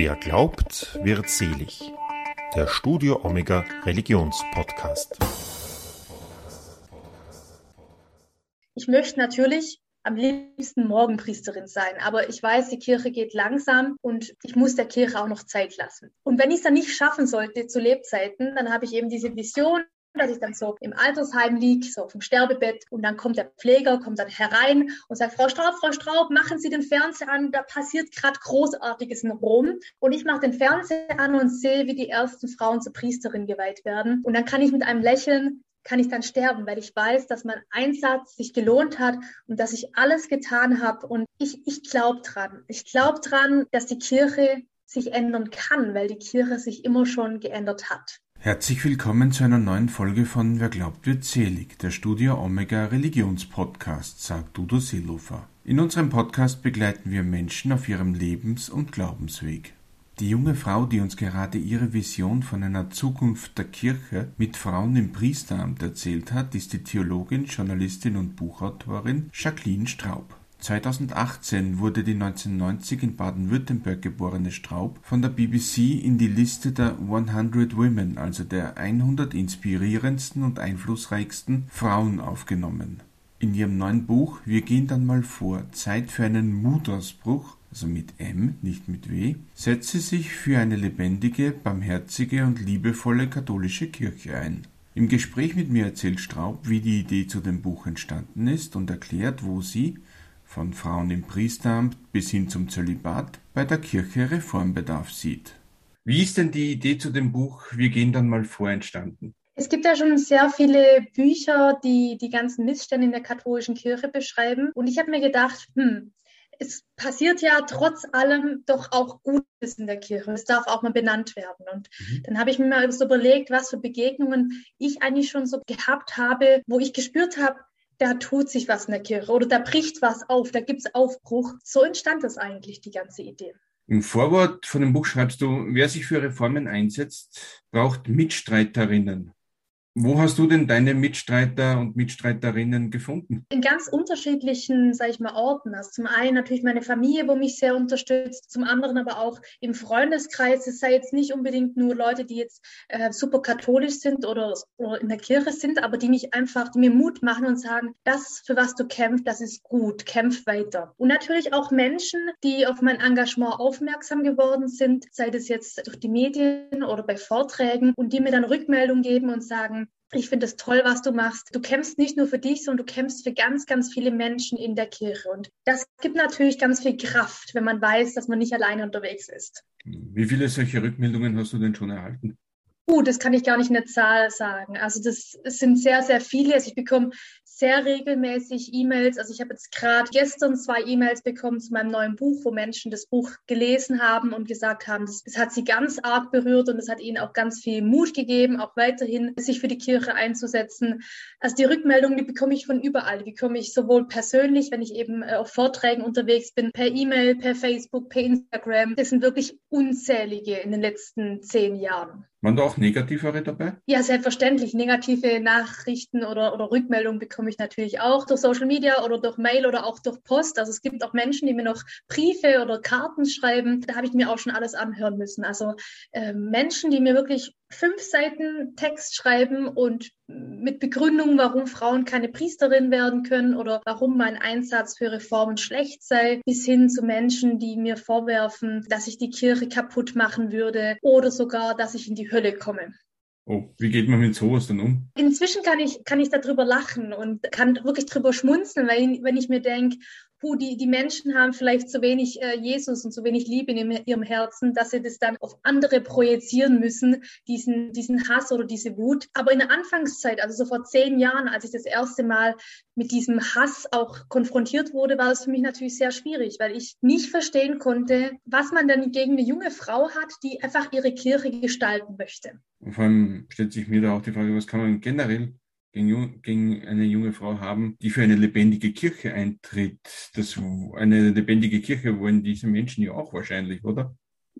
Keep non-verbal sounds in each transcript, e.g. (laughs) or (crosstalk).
Wer glaubt, wird selig. Der Studio Omega Religionspodcast. Ich möchte natürlich am liebsten Morgenpriesterin sein, aber ich weiß, die Kirche geht langsam und ich muss der Kirche auch noch Zeit lassen. Und wenn ich es dann nicht schaffen sollte zu Lebzeiten, dann habe ich eben diese Vision, dass ich dann so im Altersheim liege, so auf dem Sterbebett und dann kommt der Pfleger, kommt dann herein und sagt, Frau Straub, Frau Straub, machen Sie den Fernseher an, da passiert gerade Großartiges in Rom. Und ich mache den Fernseher an und sehe, wie die ersten Frauen zur Priesterin geweiht werden. Und dann kann ich mit einem Lächeln kann ich dann sterben, weil ich weiß, dass mein Einsatz sich gelohnt hat und dass ich alles getan habe. Und ich, ich glaube dran. Ich glaube dran, dass die Kirche sich ändern kann, weil die Kirche sich immer schon geändert hat. Herzlich willkommen zu einer neuen Folge von Wer glaubt wird selig, der Studio Omega Religionspodcast, sagt Udo Seelofer. In unserem Podcast begleiten wir Menschen auf ihrem Lebens- und Glaubensweg. Die junge Frau, die uns gerade ihre Vision von einer Zukunft der Kirche mit Frauen im Priesteramt erzählt hat, ist die Theologin, Journalistin und Buchautorin Jacqueline Straub. 2018 wurde die 1990 in Baden-Württemberg geborene Straub von der BBC in die Liste der 100 Women, also der 100 inspirierendsten und einflussreichsten Frauen aufgenommen. In ihrem neuen Buch Wir gehen dann mal vor, Zeit für einen Mutausbruch, also mit M, nicht mit W, setzt sie sich für eine lebendige, barmherzige und liebevolle katholische Kirche ein. Im Gespräch mit mir erzählt Straub, wie die Idee zu dem Buch entstanden ist und erklärt, wo sie, von Frauen im Priesteramt bis hin zum Zölibat, bei der Kirche Reformbedarf sieht. Wie ist denn die Idee zu dem Buch Wir gehen dann mal vor entstanden? Es gibt ja schon sehr viele Bücher, die die ganzen Missstände in der katholischen Kirche beschreiben. Und ich habe mir gedacht, hm, es passiert ja trotz allem doch auch Gutes in der Kirche. Es darf auch mal benannt werden. Und mhm. dann habe ich mir mal so überlegt, was für Begegnungen ich eigentlich schon so gehabt habe, wo ich gespürt habe, da tut sich was in der Kirche oder da bricht was auf, da gibt es Aufbruch. So entstand das eigentlich, die ganze Idee. Im Vorwort von dem Buch schreibst du, wer sich für Reformen einsetzt, braucht Mitstreiterinnen. Wo hast du denn deine Mitstreiter und Mitstreiterinnen gefunden? In ganz unterschiedlichen, sage ich mal, Orten. Also zum einen natürlich meine Familie, wo mich sehr unterstützt, zum anderen aber auch im Freundeskreis. Es sei jetzt nicht unbedingt nur Leute, die jetzt äh, super katholisch sind oder, oder in der Kirche sind, aber die mich einfach, die mir Mut machen und sagen, das, für was du kämpfst, das ist gut, kämpf weiter. Und natürlich auch Menschen, die auf mein Engagement aufmerksam geworden sind, sei das jetzt durch die Medien oder bei Vorträgen und die mir dann Rückmeldung geben und sagen, ich finde es toll, was du machst. Du kämpfst nicht nur für dich, sondern du kämpfst für ganz, ganz viele Menschen in der Kirche. Und das gibt natürlich ganz viel Kraft, wenn man weiß, dass man nicht alleine unterwegs ist. Wie viele solche Rückmeldungen hast du denn schon erhalten? Uh, das kann ich gar nicht in der Zahl sagen. Also das, das sind sehr, sehr viele. Also ich bekomme sehr regelmäßig E-Mails. Also ich habe jetzt gerade gestern zwei E-Mails bekommen zu meinem neuen Buch, wo Menschen das Buch gelesen haben und gesagt haben, das, das hat sie ganz arg berührt und es hat ihnen auch ganz viel Mut gegeben, auch weiterhin sich für die Kirche einzusetzen. Also die Rückmeldungen, die bekomme ich von überall. Die bekomme ich sowohl persönlich, wenn ich eben äh, auf Vorträgen unterwegs bin, per E-Mail, per Facebook, per Instagram. Das sind wirklich unzählige in den letzten zehn Jahren. Waren da auch negativere dabei? Ja, selbstverständlich. Negative Nachrichten oder, oder Rückmeldungen bekomme ich natürlich auch durch Social Media oder durch Mail oder auch durch Post. Also es gibt auch Menschen, die mir noch Briefe oder Karten schreiben. Da habe ich mir auch schon alles anhören müssen. Also äh, Menschen, die mir wirklich fünf Seiten Text schreiben und mit Begründung, warum Frauen keine Priesterin werden können oder warum mein Einsatz für Reformen schlecht sei, bis hin zu Menschen, die mir vorwerfen, dass ich die Kirche kaputt machen würde oder sogar, dass ich in die Hölle komme. Oh, wie geht man mit sowas dann um? Inzwischen kann ich, kann ich darüber lachen und kann wirklich drüber schmunzeln, weil wenn ich mir denke, puh, die, die Menschen haben vielleicht zu wenig äh, Jesus und zu wenig Liebe in ihrem Herzen, dass sie das dann auf andere projizieren müssen, diesen, diesen Hass oder diese Wut. Aber in der Anfangszeit, also so vor zehn Jahren, als ich das erste Mal mit diesem Hass auch konfrontiert wurde, war es für mich natürlich sehr schwierig, weil ich nicht verstehen konnte, was man denn gegen eine junge Frau hat, die einfach ihre Kirche gestalten möchte. Und vor allem stellt sich mir da auch die Frage, was kann man generell gegen, gegen eine junge Frau haben, die für eine lebendige Kirche eintritt. Das, eine lebendige Kirche wollen diese Menschen ja auch wahrscheinlich, oder?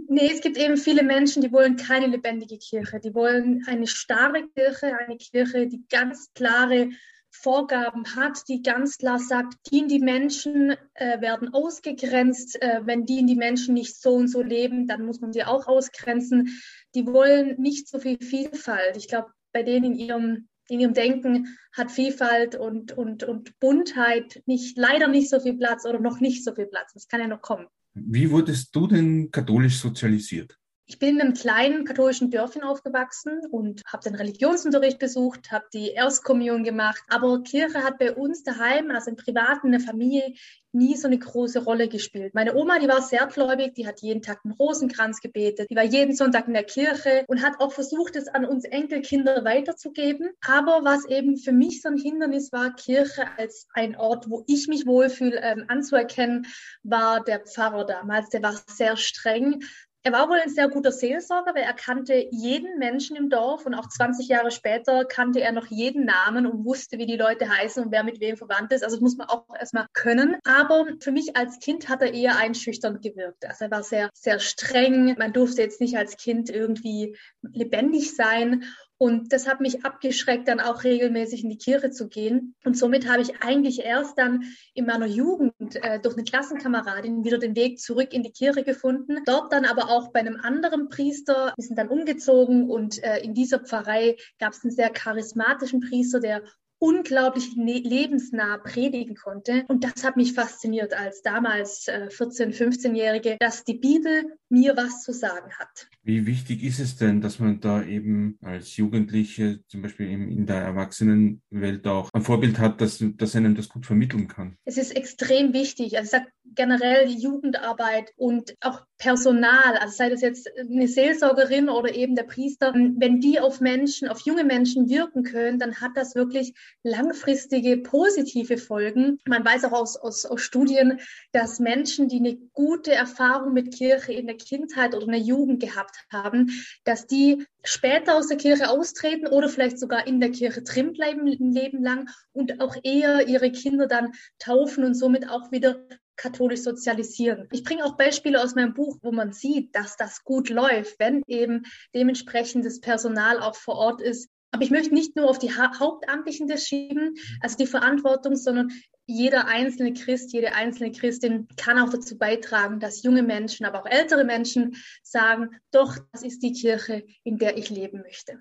Nee, es gibt eben viele Menschen, die wollen keine lebendige Kirche. Die wollen eine starre Kirche, eine Kirche, die ganz klare Vorgaben hat, die ganz klar sagt, die in die Menschen äh, werden ausgegrenzt. Äh, wenn die in die Menschen nicht so und so leben, dann muss man sie auch ausgrenzen. Die wollen nicht so viel Vielfalt. Ich glaube, bei denen in ihrem in ihrem Denken hat Vielfalt und, und, und Buntheit nicht, leider nicht so viel Platz oder noch nicht so viel Platz. Das kann ja noch kommen. Wie wurdest du denn katholisch sozialisiert? Ich bin in einem kleinen katholischen Dörfchen aufgewachsen und habe den Religionsunterricht besucht, habe die Erstkommunion gemacht. Aber Kirche hat bei uns daheim, also im Privaten, in der Familie, nie so eine große Rolle gespielt. Meine Oma, die war sehr gläubig, die hat jeden Tag einen Rosenkranz gebetet, die war jeden Sonntag in der Kirche und hat auch versucht, es an uns Enkelkinder weiterzugeben. Aber was eben für mich so ein Hindernis war, Kirche als ein Ort, wo ich mich wohlfühle, ähm, anzuerkennen, war der Pfarrer damals. Der war sehr streng, er war wohl ein sehr guter Seelsorger, weil er kannte jeden Menschen im Dorf und auch 20 Jahre später kannte er noch jeden Namen und wusste, wie die Leute heißen und wer mit wem verwandt ist. Also das muss man auch erstmal können. Aber für mich als Kind hat er eher einschüchternd gewirkt. Also er war sehr, sehr streng. Man durfte jetzt nicht als Kind irgendwie lebendig sein. Und das hat mich abgeschreckt, dann auch regelmäßig in die Kirche zu gehen. Und somit habe ich eigentlich erst dann in meiner Jugend äh, durch eine Klassenkameradin wieder den Weg zurück in die Kirche gefunden. Dort dann aber auch bei einem anderen Priester. Wir sind dann umgezogen und äh, in dieser Pfarrei gab es einen sehr charismatischen Priester, der unglaublich ne-, lebensnah predigen konnte. Und das hat mich fasziniert als damals äh, 14-, 15-Jährige, dass die Bibel mir was zu sagen hat. Wie wichtig ist es denn, dass man da eben als Jugendliche, zum Beispiel in der Erwachsenenwelt auch ein Vorbild hat, dass, dass einem das gut vermitteln kann? Es ist extrem wichtig. Also ich sage generell Jugendarbeit und auch Personal, also sei das jetzt eine Seelsorgerin oder eben der Priester, wenn die auf Menschen, auf junge Menschen wirken können, dann hat das wirklich langfristige positive Folgen. Man weiß auch aus, aus, aus Studien, dass Menschen, die eine gute Erfahrung mit Kirche in der Kindheit oder in der Jugend gehabt haben, dass die später aus der Kirche austreten oder vielleicht sogar in der Kirche drin bleiben ein Leben lang und auch eher ihre Kinder dann taufen und somit auch wieder katholisch sozialisieren. Ich bringe auch Beispiele aus meinem Buch, wo man sieht, dass das gut läuft, wenn eben dementsprechendes Personal auch vor Ort ist. Aber ich möchte nicht nur auf die ha Hauptamtlichen das schieben, also die Verantwortung, sondern jeder einzelne Christ, jede einzelne Christin kann auch dazu beitragen, dass junge Menschen, aber auch ältere Menschen sagen, doch, das ist die Kirche, in der ich leben möchte.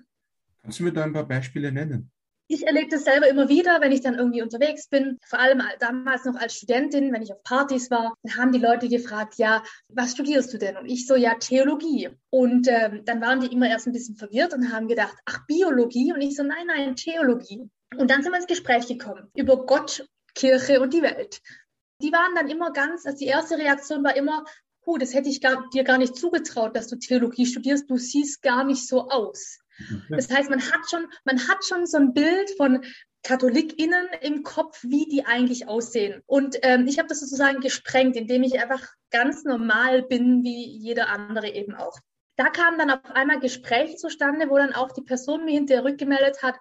Kannst du mir da ein paar Beispiele nennen? Ich erlebe das selber immer wieder, wenn ich dann irgendwie unterwegs bin, vor allem damals noch als Studentin, wenn ich auf Partys war, dann haben die Leute gefragt, ja, was studierst du denn? Und ich so, ja, Theologie. Und ähm, dann waren die immer erst ein bisschen verwirrt und haben gedacht, ach, Biologie? Und ich so, nein, nein, Theologie. Und dann sind wir ins Gespräch gekommen über Gott Kirche und die Welt. Die waren dann immer ganz, also die erste Reaktion war immer, puh, das hätte ich gar, dir gar nicht zugetraut, dass du Theologie studierst, du siehst gar nicht so aus. Das heißt, man hat schon, man hat schon so ein Bild von KatholikInnen im Kopf, wie die eigentlich aussehen. Und ähm, ich habe das sozusagen gesprengt, indem ich einfach ganz normal bin, wie jeder andere eben auch. Da kamen dann auf einmal Gespräche zustande, wo dann auch die Person mir hinterher rückgemeldet hat,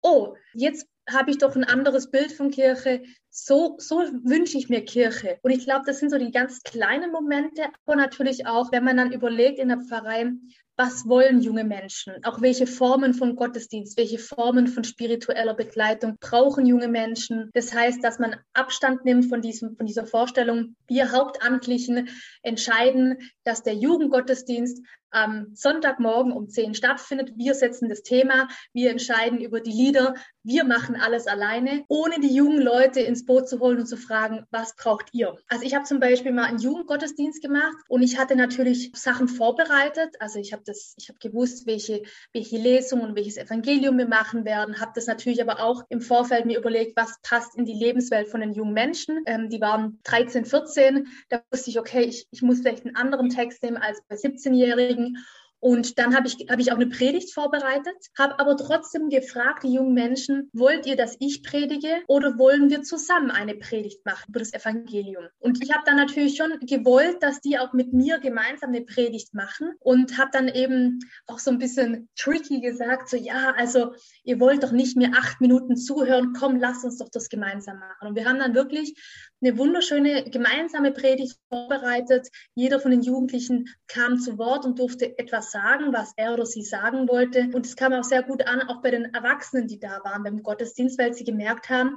oh, jetzt habe ich doch ein anderes Bild von Kirche. So, so wünsche ich mir Kirche. Und ich glaube, das sind so die ganz kleinen Momente, aber natürlich auch, wenn man dann überlegt in der Pfarrei, was wollen junge Menschen? Auch welche Formen von Gottesdienst, welche Formen von spiritueller Begleitung brauchen junge Menschen? Das heißt, dass man Abstand nimmt von, diesem, von dieser Vorstellung, wir Hauptamtlichen entscheiden, dass der Jugendgottesdienst am Sonntagmorgen um 10 stattfindet. Wir setzen das Thema, wir entscheiden über die Lieder, wir machen alles alleine, ohne die jungen Leute ins Boot zu holen und zu fragen, was braucht ihr? Also ich habe zum Beispiel mal einen Jugendgottesdienst gemacht und ich hatte natürlich Sachen vorbereitet. Also ich habe das, ich habe gewusst, welche, welche Lesung und welches Evangelium wir machen werden, habe das natürlich aber auch im Vorfeld mir überlegt, was passt in die Lebenswelt von den jungen Menschen. Ähm, die waren 13, 14, da wusste ich, okay, ich, ich muss vielleicht einen anderen Text nehmen als bei 17-Jährigen und dann habe ich, hab ich auch eine Predigt vorbereitet, habe aber trotzdem gefragt, die jungen Menschen, wollt ihr, dass ich predige oder wollen wir zusammen eine Predigt machen über das Evangelium? Und ich habe dann natürlich schon gewollt, dass die auch mit mir gemeinsam eine Predigt machen und habe dann eben auch so ein bisschen tricky gesagt, so ja, also ihr wollt doch nicht mir acht Minuten zuhören, komm, lasst uns doch das gemeinsam machen. Und wir haben dann wirklich eine wunderschöne gemeinsame Predigt vorbereitet. Jeder von den Jugendlichen kam zu Wort und durfte etwas sagen, was er oder sie sagen wollte. Und es kam auch sehr gut an, auch bei den Erwachsenen, die da waren beim Gottesdienst, weil sie gemerkt haben,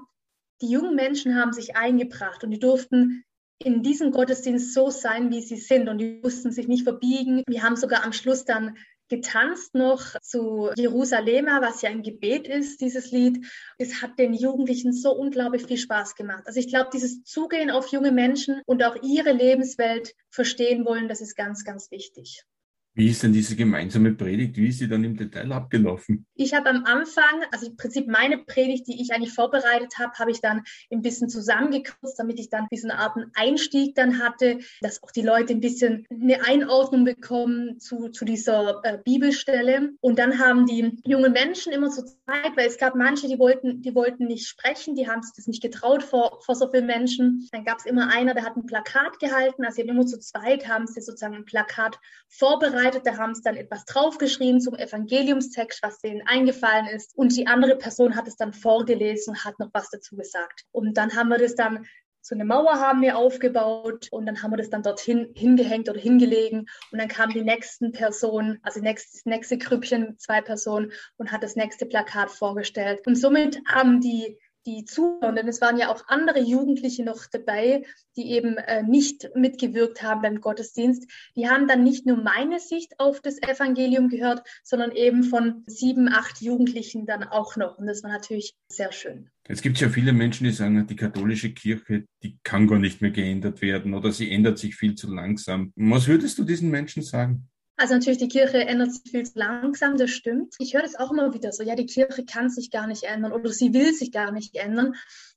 die jungen Menschen haben sich eingebracht und die durften in diesem Gottesdienst so sein, wie sie sind und die mussten sich nicht verbiegen. Wir haben sogar am Schluss dann getanzt noch zu Jerusalema, was ja ein Gebet ist, dieses Lied. Es hat den Jugendlichen so unglaublich viel Spaß gemacht. Also ich glaube, dieses Zugehen auf junge Menschen und auch ihre Lebenswelt verstehen wollen, das ist ganz, ganz wichtig. Wie ist denn diese gemeinsame Predigt? Wie ist sie dann im Detail abgelaufen? Ich habe am Anfang, also im Prinzip meine Predigt, die ich eigentlich vorbereitet habe, habe ich dann ein bisschen zusammengekürzt, damit ich dann diesen Art Einstieg dann hatte, dass auch die Leute ein bisschen eine Einordnung bekommen zu, zu dieser äh, Bibelstelle. Und dann haben die jungen Menschen immer zur Zeit, weil es gab manche, die wollten, die wollten nicht sprechen, die haben sich das nicht getraut vor, vor so vielen Menschen. Dann gab es immer einer, der hat ein Plakat gehalten, also immer zu zweit haben sie sozusagen ein Plakat vorbereitet vorbereitet, da haben sie dann etwas draufgeschrieben zum Evangeliumstext, was denen eingefallen ist. Und die andere Person hat es dann vorgelesen und hat noch was dazu gesagt. Und dann haben wir das dann so eine Mauer haben wir aufgebaut und dann haben wir das dann dorthin hingehängt oder hingelegen und dann kam die nächsten Personen, also das nächste Grüppchen, zwei Personen und hat das nächste Plakat vorgestellt. Und somit haben die die zuhören, denn es waren ja auch andere Jugendliche noch dabei, die eben äh, nicht mitgewirkt haben beim Gottesdienst. Die haben dann nicht nur meine Sicht auf das Evangelium gehört, sondern eben von sieben, acht Jugendlichen dann auch noch. Und das war natürlich sehr schön. Es gibt ja viele Menschen, die sagen, die katholische Kirche, die kann gar nicht mehr geändert werden oder sie ändert sich viel zu langsam. Was würdest du diesen Menschen sagen? Also natürlich, die Kirche ändert sich viel zu langsam, das stimmt. Ich höre das auch immer wieder so, ja, die Kirche kann sich gar nicht ändern oder sie will sich gar nicht ändern.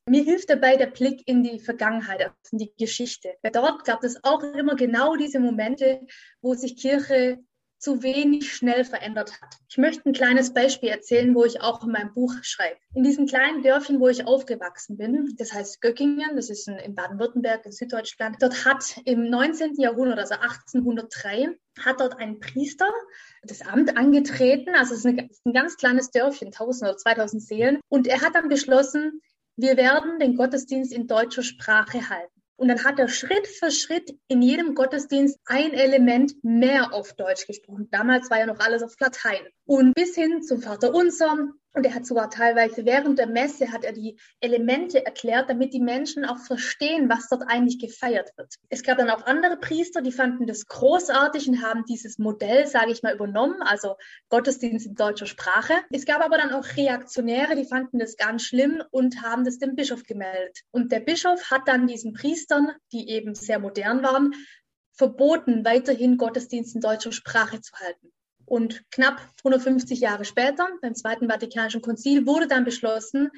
Mir hilft dabei der Blick in die Vergangenheit, also in die Geschichte. Weil dort gab es auch immer genau diese Momente, wo sich Kirche zu wenig schnell verändert hat. Ich möchte ein kleines Beispiel erzählen, wo ich auch in meinem Buch schreibe. In diesem kleinen Dörfchen, wo ich aufgewachsen bin, das heißt Göckingen, das ist in Baden-Württemberg, in Süddeutschland, dort hat im 19. Jahrhundert, also 1803, hat dort ein Priester das Amt angetreten. Also es ist, ein, ein ganz kleines Dörfchen, 1000 oder 2000 Seelen. Und er hat dann beschlossen, wir werden den Gottesdienst in deutscher Sprache halten. Und dann hat er Schritt für Schritt in jedem Gottesdienst ein Element mehr auf Deutsch gesprochen. Damals war ja noch alles auf Latein. Und bis hin zum Vater Unser, und er hat sogar teilweise während der Messe hat er die Elemente erklärt, damit die Menschen auch verstehen, was dort eigentlich gefeiert wird. Es gab dann auch andere Priester, die fanden das großartig und haben dieses Modell, sage ich mal, übernommen, also Gottesdienst in deutscher Sprache. Es gab aber dann auch Reaktionäre, die fanden das ganz schlimm und haben das dem Bischof gemeldet. Und der Bischof hat dann diesen Priestern, die eben sehr modern waren, verboten, weiterhin Gottesdienst in deutscher Sprache zu halten. Und knapp 150 Jahre später, beim Zweiten Vatikanischen Konzil, wurde dann beschlossen,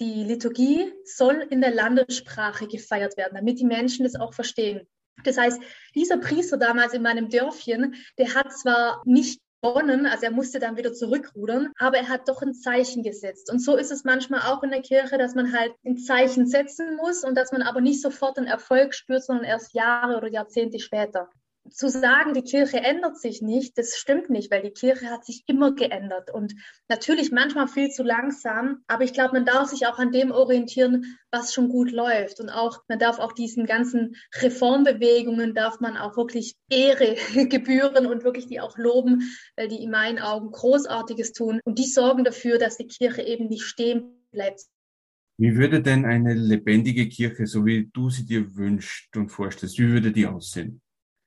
die Liturgie soll in der Landessprache gefeiert werden, damit die Menschen das auch verstehen. Das heißt, dieser Priester damals in meinem Dörfchen, der hat zwar nicht gewonnen, also er musste dann wieder zurückrudern, aber er hat doch ein Zeichen gesetzt. Und so ist es manchmal auch in der Kirche, dass man halt ein Zeichen setzen muss und dass man aber nicht sofort einen Erfolg spürt, sondern erst Jahre oder Jahrzehnte später zu sagen, die Kirche ändert sich nicht, das stimmt nicht, weil die Kirche hat sich immer geändert und natürlich manchmal viel zu langsam, aber ich glaube, man darf sich auch an dem orientieren, was schon gut läuft und auch man darf auch diesen ganzen Reformbewegungen darf man auch wirklich Ehre (laughs) gebühren und wirklich die auch loben, weil die in meinen Augen großartiges tun und die sorgen dafür, dass die Kirche eben nicht stehen bleibt. Wie würde denn eine lebendige Kirche, so wie du sie dir wünschst und vorstellst, wie würde die aussehen?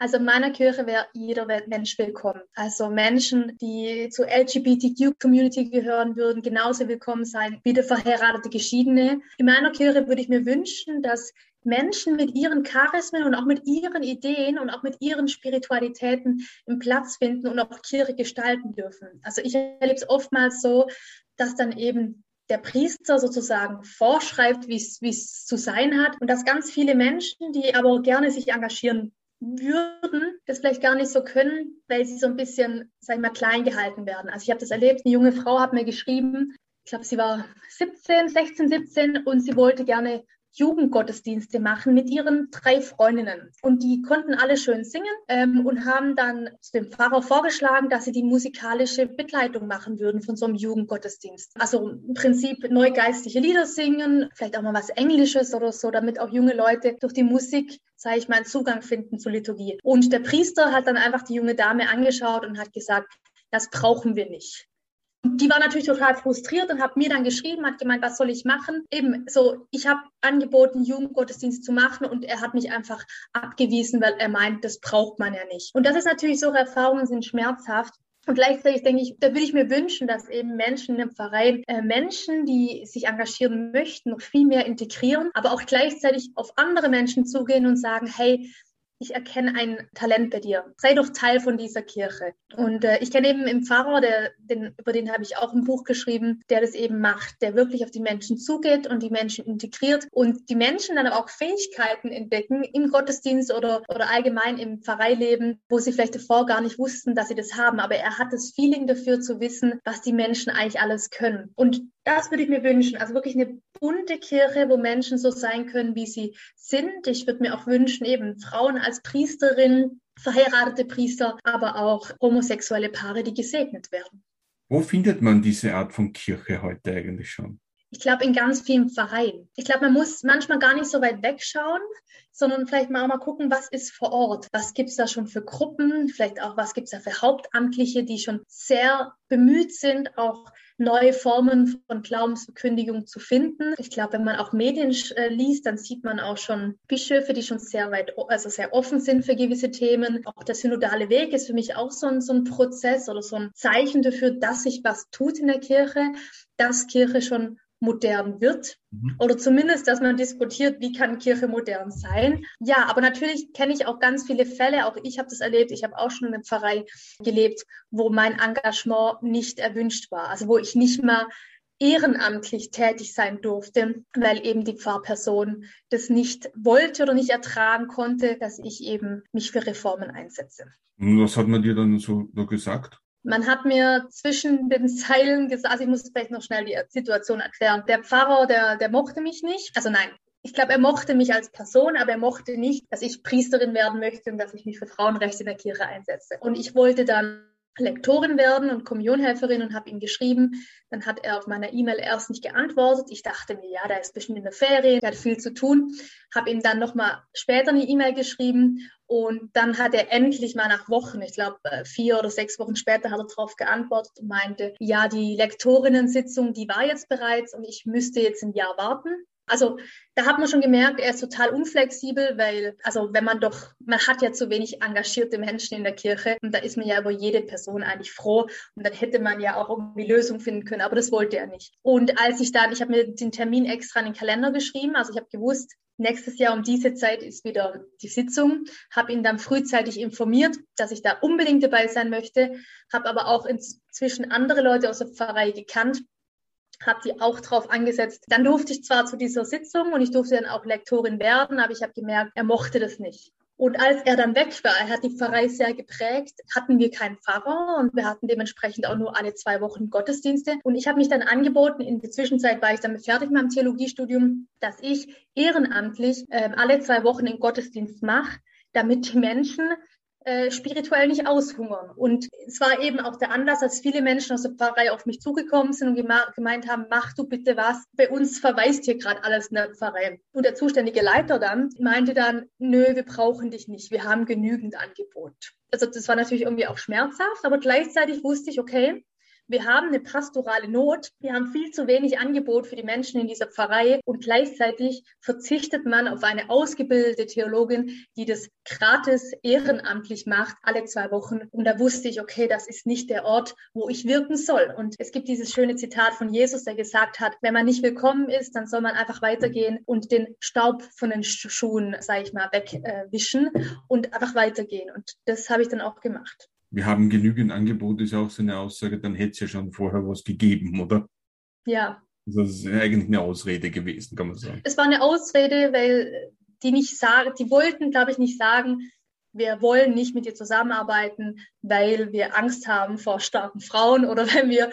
Also in meiner Kirche wäre jeder Mensch willkommen. Also Menschen, die zur LGBTQ-Community gehören würden, genauso willkommen sein wie der verheiratete Geschiedene. In meiner Kirche würde ich mir wünschen, dass Menschen mit ihren Charismen und auch mit ihren Ideen und auch mit ihren Spiritualitäten einen Platz finden und auch Kirche gestalten dürfen. Also ich erlebe es oftmals so, dass dann eben der Priester sozusagen vorschreibt, wie es zu sein hat und dass ganz viele Menschen, die aber gerne sich engagieren würden das vielleicht gar nicht so können, weil sie so ein bisschen, sag ich mal, klein gehalten werden. Also ich habe das erlebt, eine junge Frau hat mir geschrieben, ich glaube, sie war 17, 16, 17 und sie wollte gerne Jugendgottesdienste machen mit ihren drei Freundinnen. Und die konnten alle schön singen ähm, und haben dann dem Pfarrer vorgeschlagen, dass sie die musikalische Begleitung machen würden von so einem Jugendgottesdienst. Also im Prinzip neugeistliche Lieder singen, vielleicht auch mal was Englisches oder so, damit auch junge Leute durch die Musik sage ich mal, einen Zugang finden zur Liturgie. Und der Priester hat dann einfach die junge Dame angeschaut und hat gesagt, das brauchen wir nicht die war natürlich total frustriert und hat mir dann geschrieben, hat gemeint, was soll ich machen? Eben so, ich habe angeboten, Jugendgottesdienst zu machen und er hat mich einfach abgewiesen, weil er meint, das braucht man ja nicht. Und das ist natürlich so, Erfahrungen sind schmerzhaft. Und gleichzeitig denke ich, da würde ich mir wünschen, dass eben Menschen im Verein, äh, Menschen, die sich engagieren möchten, noch viel mehr integrieren, aber auch gleichzeitig auf andere Menschen zugehen und sagen, hey, ich erkenne ein Talent bei dir. Sei doch Teil von dieser Kirche. Und äh, ich kenne eben einen Pfarrer, der, den, über den habe ich auch ein Buch geschrieben, der das eben macht, der wirklich auf die Menschen zugeht und die Menschen integriert und die Menschen dann aber auch Fähigkeiten entdecken im Gottesdienst oder, oder allgemein im Pfarreileben, wo sie vielleicht davor gar nicht wussten, dass sie das haben. Aber er hat das Feeling dafür zu wissen, was die Menschen eigentlich alles können. Und das würde ich mir wünschen. Also wirklich eine bunte Kirche, wo Menschen so sein können, wie sie sind. Ich würde mir auch wünschen, eben Frauen als Priesterin, verheiratete Priester, aber auch homosexuelle Paare, die gesegnet werden. Wo findet man diese Art von Kirche heute eigentlich schon? Ich glaube, in ganz vielen Vereinen. Ich glaube, man muss manchmal gar nicht so weit wegschauen, sondern vielleicht mal auch mal gucken, was ist vor Ort? Was gibt es da schon für Gruppen? Vielleicht auch, was gibt es da für Hauptamtliche, die schon sehr bemüht sind, auch neue Formen von Glaubensverkündigung zu finden. Ich glaube, wenn man auch Medien äh, liest, dann sieht man auch schon Bischöfe, die schon sehr weit, also sehr offen sind für gewisse Themen. Auch der synodale Weg ist für mich auch so ein, so ein Prozess oder so ein Zeichen dafür, dass sich was tut in der Kirche, dass Kirche schon modern wird mhm. oder zumindest, dass man diskutiert, wie kann Kirche modern sein. Ja, aber natürlich kenne ich auch ganz viele Fälle, auch ich habe das erlebt, ich habe auch schon in einer Pfarrei gelebt, wo mein Engagement nicht erwünscht war, also wo ich nicht mal ehrenamtlich tätig sein durfte, weil eben die Pfarrperson das nicht wollte oder nicht ertragen konnte, dass ich eben mich für Reformen einsetze. Und was hat man dir dann so gesagt? Man hat mir zwischen den (laughs) Zeilen gesagt, also ich muss vielleicht noch schnell die Situation erklären. Der Pfarrer, der, der mochte mich nicht. Also nein, ich glaube, er mochte mich als Person, aber er mochte nicht, dass ich Priesterin werden möchte und dass ich mich für Frauenrechte in der Kirche einsetze. Und ich wollte dann Lektorin werden und Kommunionhelferin und habe ihm geschrieben. Dann hat er auf meiner E-Mail erst nicht geantwortet. Ich dachte mir, ja, der ist bestimmt in der Ferien, der hat viel zu tun. Habe ihm dann nochmal später eine E-Mail geschrieben und dann hat er endlich mal nach Wochen, ich glaube äh, vier oder sechs Wochen später, hat er darauf geantwortet und meinte, ja, die Lektorinnen-Sitzung, die war jetzt bereits und ich müsste jetzt ein Jahr warten. Also da hat man schon gemerkt, er ist total unflexibel, weil, also wenn man doch, man hat ja zu wenig engagierte Menschen in der Kirche und da ist man ja über jede Person eigentlich froh und dann hätte man ja auch irgendwie Lösungen finden können, aber das wollte er nicht. Und als ich dann, ich habe mir den Termin extra in den Kalender geschrieben, also ich habe gewusst, nächstes Jahr um diese Zeit ist wieder die Sitzung, habe ihn dann frühzeitig informiert, dass ich da unbedingt dabei sein möchte, habe aber auch inzwischen andere Leute aus der Pfarrei gekannt, habe die auch drauf angesetzt. Dann durfte ich zwar zu dieser Sitzung und ich durfte dann auch Lektorin werden, aber ich habe gemerkt, er mochte das nicht. Und als er dann weg war, er hat die Pfarrei sehr geprägt, hatten wir keinen Pfarrer und wir hatten dementsprechend auch nur alle zwei Wochen Gottesdienste. Und ich habe mich dann angeboten, in der Zwischenzeit war ich damit fertig mit meinem Theologiestudium, dass ich ehrenamtlich äh, alle zwei Wochen den Gottesdienst mache, damit die Menschen äh, spirituell nicht aushungern. Und es war eben auch der Anlass, dass viele Menschen aus der Pfarrei auf mich zugekommen sind und gemeint haben, mach du bitte was. Bei uns verweist hier gerade alles in der Pfarrei. Und der zuständige Leiter dann meinte dann, nö, wir brauchen dich nicht, wir haben genügend Angebot. Also das war natürlich irgendwie auch schmerzhaft, aber gleichzeitig wusste ich, okay, wir haben eine pastorale Not. Wir haben viel zu wenig Angebot für die Menschen in dieser Pfarrei und gleichzeitig verzichtet man auf eine ausgebildete Theologin, die das gratis ehrenamtlich macht, alle zwei Wochen. Und da wusste ich, okay, das ist nicht der Ort, wo ich wirken soll. Und es gibt dieses schöne Zitat von Jesus, der gesagt hat, wenn man nicht willkommen ist, dann soll man einfach weitergehen und den Staub von den Schuhen, sage ich mal, wegwischen äh, und einfach weitergehen. Und das habe ich dann auch gemacht wir haben genügend Angebot, ist auch so eine Aussage, dann hätte es ja schon vorher was gegeben, (laughs) oder? Ja. Also das ist eigentlich eine Ausrede gewesen, kann man sagen. Es war eine Ausrede, weil die nicht sagen, die wollten, glaube ich, nicht sagen, wir wollen nicht mit dir zusammenarbeiten, weil wir Angst haben vor starken Frauen oder (laughs) wenn wir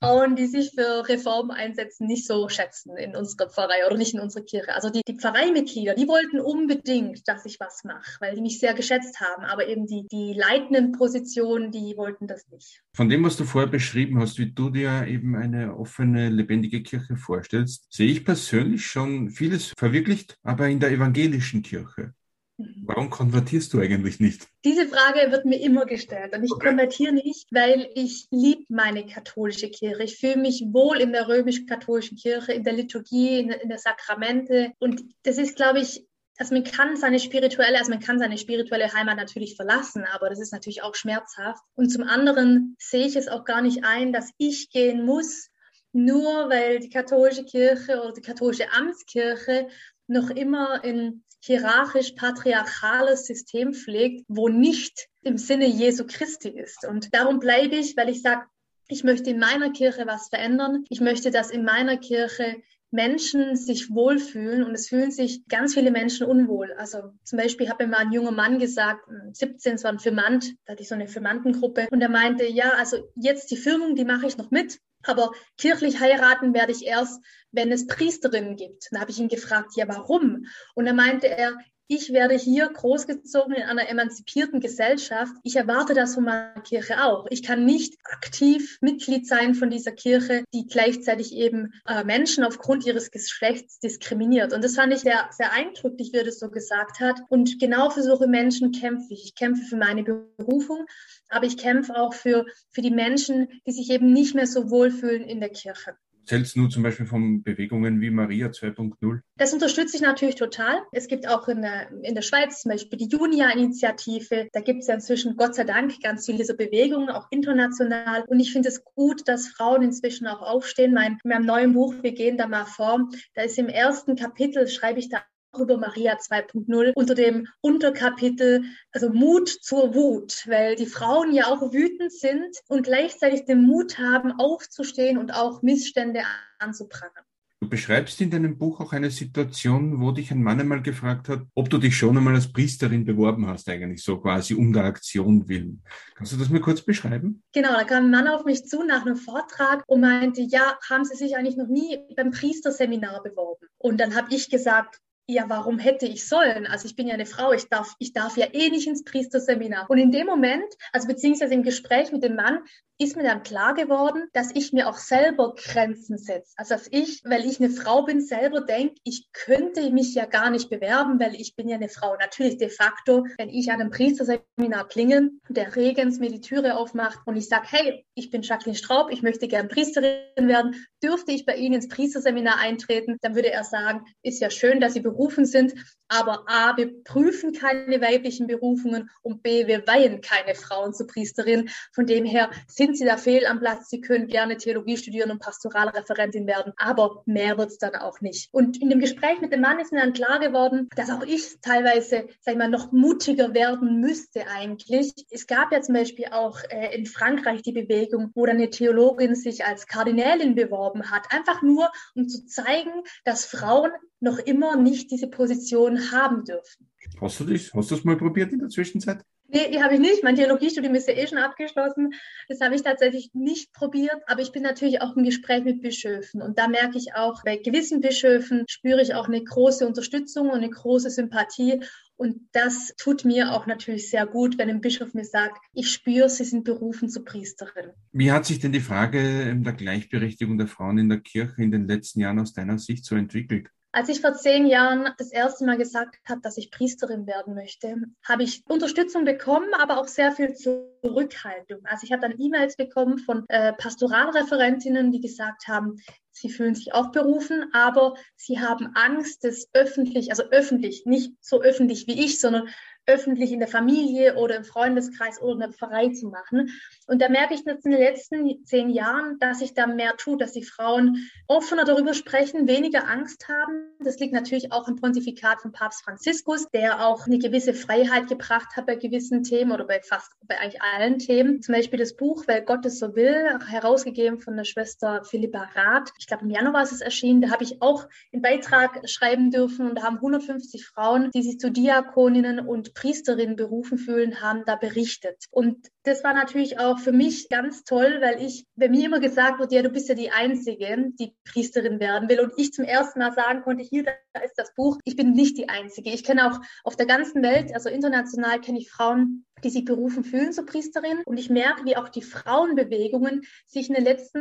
Frauen, die sich für Reformen einsetzen, nicht so schätzen in unserer Pfarrei oder nicht in unserer Kirche. Also die, die Pfarreimitglieder, die wollten unbedingt, dass ich was mache, weil die mich sehr geschätzt haben. Aber eben die, die leitenden Positionen, die wollten das nicht. Von dem, was du vorher beschrieben hast, wie du dir eben eine offene, lebendige Kirche vorstellst, sehe ich persönlich schon vieles verwirklicht, aber in der evangelischen Kirche. Warum konvertierst du eigentlich nicht? Diese Frage wird mir immer gestellt und ich okay. konvertiere nicht, weil ich liebe meine katholische Kirche. Ich fühle mich wohl in der römisch-katholischen Kirche, in der Liturgie, in, in der Sakramente und das ist, glaube ich, also man kann seine spirituelle, also man kann seine spirituelle Heimat natürlich verlassen, aber das ist natürlich auch schmerzhaft. Und zum anderen sehe ich es auch gar nicht ein, dass ich gehen muss, nur weil die katholische Kirche oder die katholische Amtskirche noch immer in hierarchisch-patriarchales System pflegt, wo nicht im Sinne Jesu Christi ist. Und darum bleibe ich, weil ich sage, ich möchte in meiner Kirche was verändern. Ich möchte, dass in meiner Kirche Menschen sich wohlfühlen und es fühlen sich ganz viele Menschen unwohl. Also zum Beispiel habe mir mal ein junger Mann gesagt, 17, es war ein Firmant, da hatte ich so eine Firmantengruppe und er meinte, ja, also jetzt die Firmung, die mache ich noch mit, aber kirchlich heiraten werde ich erst, wenn es Priesterinnen gibt. Dann habe ich ihn gefragt, ja, warum? Und dann meinte er, ich werde hier großgezogen in einer emanzipierten Gesellschaft. Ich erwarte das von meiner Kirche auch. Ich kann nicht aktiv Mitglied sein von dieser Kirche, die gleichzeitig eben äh, Menschen aufgrund ihres Geschlechts diskriminiert. Und das fand ich sehr, sehr eindrücklich, wie er das so gesagt hat. Und genau für solche Menschen kämpfe ich. Ich kämpfe für meine Berufung, aber ich kämpfe auch für, für die Menschen, die sich eben nicht mehr so wohlfühlen in der Kirche. Zählst du zum Beispiel von Bewegungen wie Maria 2.0? Das unterstütze ich natürlich total. Es gibt auch in der, in der Schweiz zum Beispiel die Junia-Initiative. Da gibt es ja inzwischen Gott sei Dank ganz viele so Bewegungen, auch international. Und ich finde es gut, dass Frauen inzwischen auch aufstehen. Mein, in meinem neuen Buch, wir gehen da mal vor, da ist im ersten Kapitel, schreibe ich da über Maria 2.0 unter dem Unterkapitel, also Mut zur Wut, weil die Frauen ja auch wütend sind und gleichzeitig den Mut haben, aufzustehen und auch Missstände anzuprangern. Du beschreibst in deinem Buch auch eine Situation, wo dich ein Mann einmal gefragt hat, ob du dich schon einmal als Priesterin beworben hast, eigentlich so quasi um der Aktion willen. Kannst du das mir kurz beschreiben? Genau, da kam ein Mann auf mich zu nach einem Vortrag und meinte, ja, haben Sie sich eigentlich noch nie beim Priesterseminar beworben? Und dann habe ich gesagt, ja, warum hätte ich sollen? Also ich bin ja eine Frau, ich darf, ich darf ja eh nicht ins Priesterseminar. Und in dem Moment, also beziehungsweise im Gespräch mit dem Mann, ist mir dann klar geworden, dass ich mir auch selber Grenzen setze. Also dass ich, weil ich eine Frau bin, selber denke, ich könnte mich ja gar nicht bewerben, weil ich bin ja eine Frau. Natürlich de facto, wenn ich an einem Priesterseminar klingel, der Regens mir die Türe aufmacht und ich sage, hey, ich bin Jacqueline Straub, ich möchte gern Priesterin werden, dürfte ich bei Ihnen ins Priesterseminar eintreten, dann würde er sagen, ist ja schön, dass Sie berufen sind, aber A, wir prüfen keine weiblichen Berufungen und B, wir weihen keine Frauen zu Priesterin. Von dem her sind Sie da fehl am Platz. Sie können gerne Theologie studieren und Pastoralreferentin werden, aber mehr wird's dann auch nicht. Und in dem Gespräch mit dem Mann ist mir dann klar geworden, dass auch ich teilweise, sag ich mal, noch mutiger werden müsste eigentlich. Es gab ja zum Beispiel auch äh, in Frankreich die Bewegung, wo dann eine Theologin sich als Kardinälin beworben hat, einfach nur, um zu zeigen, dass Frauen noch immer nicht diese Position haben dürfen. Hast du das? Hast du das mal probiert in der Zwischenzeit? Nee, die habe ich nicht. Mein Theologiestudium ist ja eh schon abgeschlossen. Das habe ich tatsächlich nicht probiert. Aber ich bin natürlich auch im Gespräch mit Bischöfen. Und da merke ich auch, bei gewissen Bischöfen spüre ich auch eine große Unterstützung und eine große Sympathie. Und das tut mir auch natürlich sehr gut, wenn ein Bischof mir sagt, ich spüre, Sie sind berufen zur Priesterin. Wie hat sich denn die Frage der Gleichberechtigung der Frauen in der Kirche in den letzten Jahren aus deiner Sicht so entwickelt? Als ich vor zehn Jahren das erste Mal gesagt habe, dass ich Priesterin werden möchte, habe ich Unterstützung bekommen, aber auch sehr viel Zurückhaltung. Also ich habe dann E-Mails bekommen von äh, Pastoralreferentinnen, die gesagt haben, sie fühlen sich auch berufen, aber sie haben Angst, das öffentlich, also öffentlich, nicht so öffentlich wie ich, sondern öffentlich in der Familie oder im Freundeskreis oder in der Pfarrei zu machen. Und da merke ich jetzt in den letzten zehn Jahren, dass sich da mehr tut, dass die Frauen offener darüber sprechen, weniger Angst haben. Das liegt natürlich auch im Pontifikat von Papst Franziskus, der auch eine gewisse Freiheit gebracht hat bei gewissen Themen oder bei fast bei eigentlich allen Themen. Zum Beispiel das Buch, Weil Gott es so will, herausgegeben von der Schwester Philippa Rath. Ich glaube, im Januar ist es erschienen. Da habe ich auch einen Beitrag schreiben dürfen und da haben 150 Frauen, die sich zu Diakoninnen und Priesterin berufen fühlen, haben da berichtet. Und das war natürlich auch für mich ganz toll, weil ich, wenn mir immer gesagt wurde, ja, du bist ja die Einzige, die Priesterin werden will und ich zum ersten Mal sagen konnte, hier, da ist das Buch, ich bin nicht die Einzige. Ich kenne auch auf der ganzen Welt, also international kenne ich Frauen, die sich berufen fühlen zur Priesterin und ich merke, wie auch die Frauenbewegungen sich in den letzten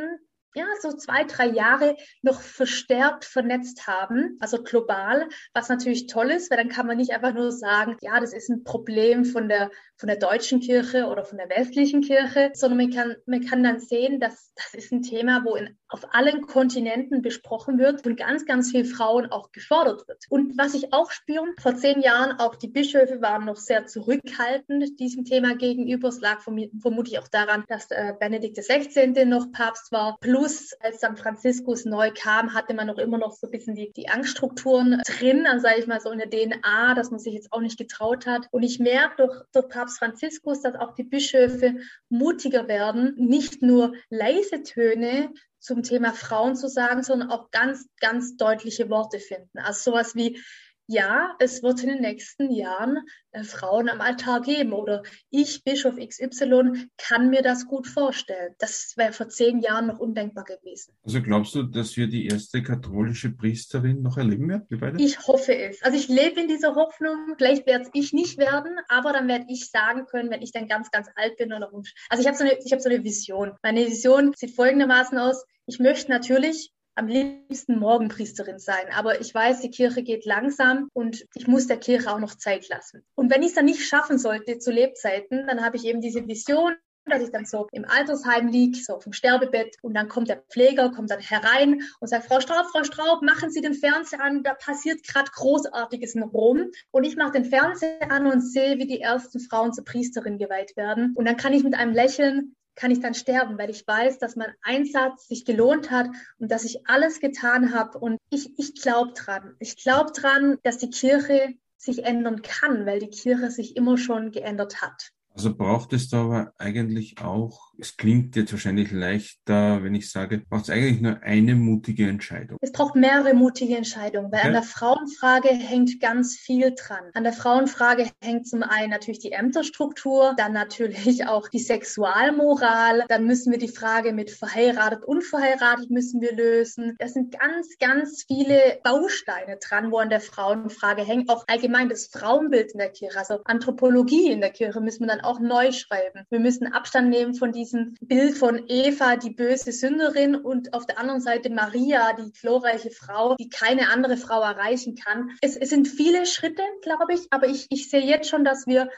ja, so zwei, drei Jahre noch verstärkt vernetzt haben, also global, was natürlich toll ist, weil dann kann man nicht einfach nur sagen, ja, das ist ein Problem von der, von der deutschen Kirche oder von der westlichen Kirche, sondern man kann, man kann dann sehen, dass das ist ein Thema, wo in, auf allen Kontinenten besprochen wird und ganz, ganz viele Frauen auch gefordert wird. Und was ich auch spüre, vor zehn Jahren auch die Bischöfe waren noch sehr zurückhaltend diesem Thema gegenüber. Es lag vermutlich auch daran, dass äh, Benedikt XVI. noch Papst war. Plus Plus, als San Franziskus neu kam, hatte man noch immer noch so ein bisschen die, die Angststrukturen drin, dann sage ich mal so in der DNA, dass man sich jetzt auch nicht getraut hat. Und ich merke durch, durch Papst Franziskus, dass auch die Bischöfe mutiger werden, nicht nur leise Töne zum Thema Frauen zu sagen, sondern auch ganz, ganz deutliche Worte finden. Also sowas wie, ja, es wird in den nächsten Jahren äh, Frauen am Altar geben oder ich, Bischof XY, kann mir das gut vorstellen. Das wäre vor zehn Jahren noch undenkbar gewesen. Also glaubst du, dass wir die erste katholische Priesterin noch erleben werden? Wir beide? Ich hoffe es. Also ich lebe in dieser Hoffnung. Vielleicht werde ich nicht werden, aber dann werde ich sagen können, wenn ich dann ganz, ganz alt bin oder also ich habe so eine, ich habe so eine Vision. Meine Vision sieht folgendermaßen aus. Ich möchte natürlich am liebsten Morgenpriesterin sein. Aber ich weiß, die Kirche geht langsam und ich muss der Kirche auch noch Zeit lassen. Und wenn ich es dann nicht schaffen sollte zu Lebzeiten, dann habe ich eben diese Vision, dass ich dann so im Altersheim liege, so auf dem Sterbebett und dann kommt der Pfleger, kommt dann herein und sagt, Frau Straub, Frau Straub, machen Sie den Fernseher an, da passiert gerade Großartiges in Rom. Und ich mache den Fernseher an und sehe, wie die ersten Frauen zur Priesterin geweiht werden. Und dann kann ich mit einem Lächeln kann ich dann sterben, weil ich weiß, dass mein Einsatz sich gelohnt hat und dass ich alles getan habe. Und ich, ich glaube dran. Ich glaube dran, dass die Kirche sich ändern kann, weil die Kirche sich immer schon geändert hat. Also braucht es da aber eigentlich auch, es klingt jetzt wahrscheinlich leichter, wenn ich sage, braucht es eigentlich nur eine mutige Entscheidung. Es braucht mehrere mutige Entscheidungen, weil okay. an der Frauenfrage hängt ganz viel dran. An der Frauenfrage hängt zum einen natürlich die Ämterstruktur, dann natürlich auch die Sexualmoral, dann müssen wir die Frage mit verheiratet, unverheiratet müssen wir lösen. Das sind ganz, ganz viele Bausteine dran, wo an der Frauenfrage hängt. Auch allgemein das Frauenbild in der Kirche, also Anthropologie in der Kirche müssen wir dann auch neu schreiben. Wir müssen Abstand nehmen von diesem Bild von Eva, die böse Sünderin, und auf der anderen Seite Maria, die glorreiche Frau, die keine andere Frau erreichen kann. Es, es sind viele Schritte, glaube ich, aber ich, ich sehe jetzt schon, dass wir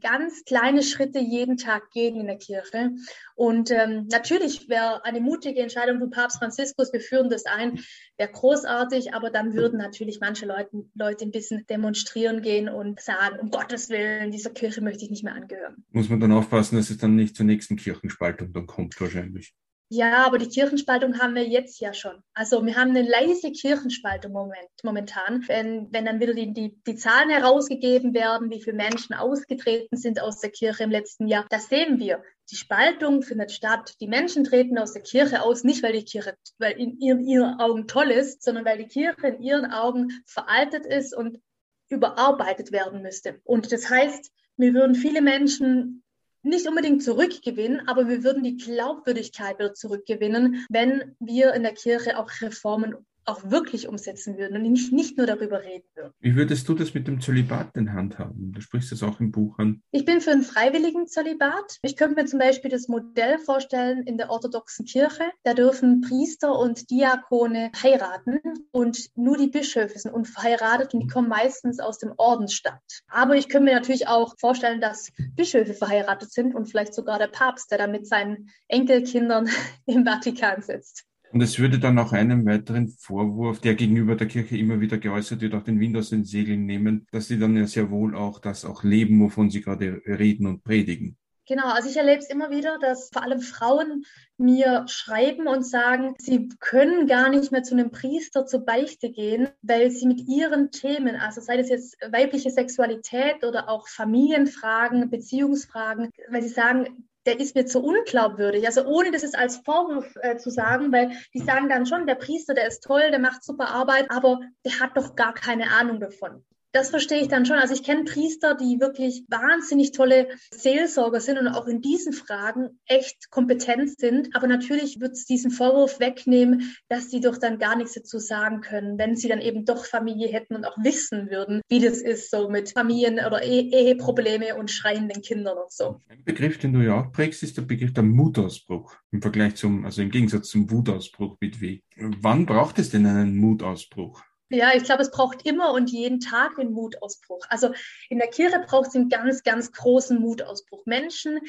ganz kleine Schritte jeden Tag gehen in der Kirche. Und ähm, natürlich wäre eine mutige Entscheidung von Papst Franziskus, wir führen das ein, wäre großartig, aber dann würden natürlich manche Leute, Leute ein bisschen demonstrieren gehen und sagen, um Gottes Willen, dieser Kirche möchte ich nicht mehr angehören. Muss man dann aufpassen, dass es dann nicht zur nächsten Kirchenspaltung dann kommt wahrscheinlich. Ja, aber die Kirchenspaltung haben wir jetzt ja schon. Also wir haben eine leise Kirchenspaltung moment, momentan. Wenn, wenn dann wieder die, die, die Zahlen herausgegeben werden, wie viele Menschen ausgetreten sind aus der Kirche im letzten Jahr, das sehen wir. Die Spaltung findet statt. Die Menschen treten aus der Kirche aus, nicht weil die Kirche, weil in ihren, ihren Augen toll ist, sondern weil die Kirche in ihren Augen veraltet ist und überarbeitet werden müsste. Und das heißt, wir würden viele Menschen nicht unbedingt zurückgewinnen, aber wir würden die Glaubwürdigkeit wieder zurückgewinnen, wenn wir in der Kirche auch Reformen auch wirklich umsetzen würden und nicht, nicht nur darüber reden würden. Wie würdest du das mit dem Zölibat in Hand haben? Du sprichst das auch im Buch an. Ich bin für einen freiwilligen Zölibat. Ich könnte mir zum Beispiel das Modell vorstellen in der orthodoxen Kirche. Da dürfen Priester und Diakone heiraten und nur die Bischöfe sind unverheiratet und die kommen meistens aus dem Ordensstand. Aber ich könnte mir natürlich auch vorstellen, dass Bischöfe verheiratet sind und vielleicht sogar der Papst, der da mit seinen Enkelkindern (laughs) im Vatikan sitzt. Und es würde dann auch einen weiteren Vorwurf, der gegenüber der Kirche immer wieder geäußert wird, auch den Wind aus den Segeln nehmen, dass sie dann ja sehr wohl auch das auch leben, wovon sie gerade reden und predigen. Genau, also ich erlebe es immer wieder, dass vor allem Frauen mir schreiben und sagen, sie können gar nicht mehr zu einem Priester zur Beichte gehen, weil sie mit ihren Themen, also sei das jetzt weibliche Sexualität oder auch Familienfragen, Beziehungsfragen, weil sie sagen, der ist mir zu unglaubwürdig. Also ohne das jetzt als Vorwurf äh, zu sagen, weil die sagen dann schon, der Priester, der ist toll, der macht super Arbeit, aber der hat doch gar keine Ahnung davon. Das verstehe ich dann schon. Also ich kenne Priester, die wirklich wahnsinnig tolle Seelsorger sind und auch in diesen Fragen echt kompetent sind. Aber natürlich wird es diesen Vorwurf wegnehmen, dass sie doch dann gar nichts dazu sagen können, wenn sie dann eben doch Familie hätten und auch wissen würden, wie das ist, so mit Familien- oder e Eheprobleme und schreienden Kindern und so. Ein Begriff, den du ja auch prägst, ist der Begriff der Mutausbruch im Vergleich zum, also im Gegensatz zum Wutausbruch mit W. Wann braucht es denn einen Mutausbruch? Ja, ich glaube, es braucht immer und jeden Tag den Mutausbruch. Also in der Kirche braucht es einen ganz, ganz großen Mutausbruch. Menschen,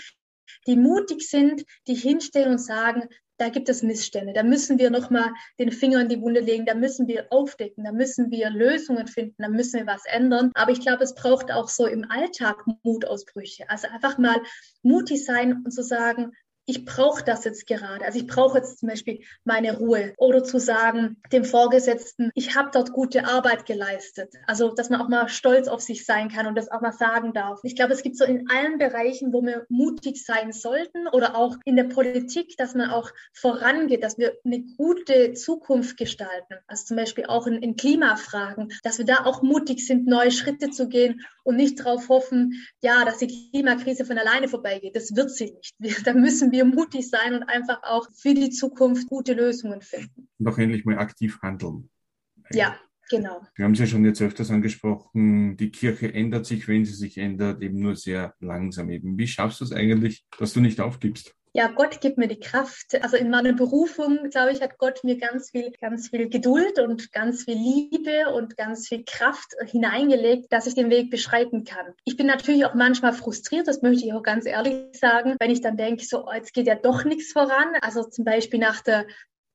die mutig sind, die hinstehen und sagen, da gibt es Missstände, da müssen wir nochmal den Finger in die Wunde legen, da müssen wir aufdecken, da müssen wir Lösungen finden, da müssen wir was ändern. Aber ich glaube, es braucht auch so im Alltag Mutausbrüche. Also einfach mal mutig sein und zu sagen, ich brauche das jetzt gerade. Also ich brauche jetzt zum Beispiel meine Ruhe oder zu sagen dem Vorgesetzten, ich habe dort gute Arbeit geleistet. Also dass man auch mal stolz auf sich sein kann und das auch mal sagen darf. Ich glaube, es gibt so in allen Bereichen, wo wir mutig sein sollten oder auch in der Politik, dass man auch vorangeht, dass wir eine gute Zukunft gestalten. Also zum Beispiel auch in, in Klimafragen, dass wir da auch mutig sind, neue Schritte zu gehen und nicht darauf hoffen, ja, dass die Klimakrise von alleine vorbeigeht. Das wird sie nicht. Wir, da müssen wir mutig sein und einfach auch für die Zukunft gute Lösungen finden. Und auch endlich mal aktiv handeln. Ja, Genau. Wir haben es ja schon jetzt öfters angesprochen, die Kirche ändert sich, wenn sie sich ändert, eben nur sehr langsam eben. Wie schaffst du es eigentlich, dass du nicht aufgibst? Ja, Gott gibt mir die Kraft. Also in meiner Berufung, glaube ich, hat Gott mir ganz viel, ganz viel Geduld und ganz viel Liebe und ganz viel Kraft hineingelegt, dass ich den Weg beschreiten kann. Ich bin natürlich auch manchmal frustriert, das möchte ich auch ganz ehrlich sagen, wenn ich dann denke, so, oh, jetzt geht ja doch nichts voran. Also zum Beispiel nach der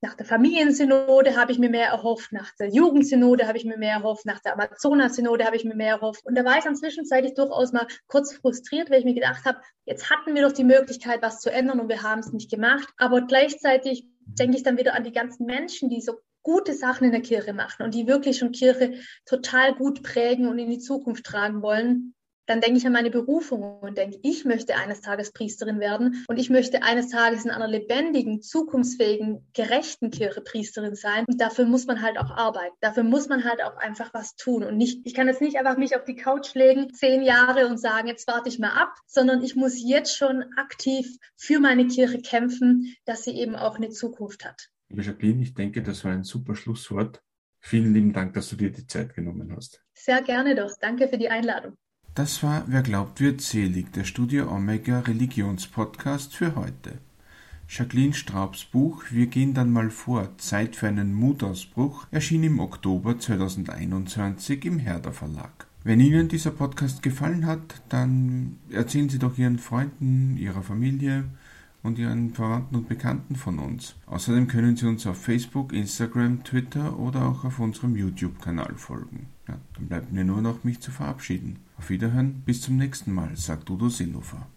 nach der Familiensynode habe ich mir mehr erhofft, nach der Jugendsynode habe ich mir mehr erhofft, nach der Amazonas-Synode habe ich mir mehr erhofft. Und da war ich dann zwischenzeitlich durchaus mal kurz frustriert, weil ich mir gedacht habe, jetzt hatten wir doch die Möglichkeit, was zu ändern und wir haben es nicht gemacht. Aber gleichzeitig denke ich dann wieder an die ganzen Menschen, die so gute Sachen in der Kirche machen und die wirklich schon Kirche total gut prägen und in die Zukunft tragen wollen dann denke ich an meine Berufung und denke, ich möchte eines Tages Priesterin werden und ich möchte eines Tages in einer lebendigen, zukunftsfähigen, gerechten Kirche Priesterin sein. Und dafür muss man halt auch arbeiten. Dafür muss man halt auch einfach was tun und nicht, ich kann jetzt nicht einfach mich auf die Couch legen, zehn Jahre und sagen, jetzt warte ich mal ab, sondern ich muss jetzt schon aktiv für meine Kirche kämpfen, dass sie eben auch eine Zukunft hat. Jacqueline, ich denke, das war ein super Schlusswort. Vielen lieben Dank, dass du dir die Zeit genommen hast. Sehr gerne doch. Danke für die Einladung. Das war Wer glaubt wird selig, der Studio Omega Religionspodcast für heute. Jacqueline Straubs Buch Wir gehen dann mal vor, Zeit für einen Mutausbruch erschien im Oktober 2021 im Herder Verlag. Wenn Ihnen dieser Podcast gefallen hat, dann erzählen Sie doch Ihren Freunden, Ihrer Familie und Ihren Verwandten und Bekannten von uns. Außerdem können Sie uns auf Facebook, Instagram, Twitter oder auch auf unserem YouTube-Kanal folgen. Ja, dann bleibt mir nur noch, mich zu verabschieden. Auf Wiederhören, bis zum nächsten Mal, sagt Udo Seehofer.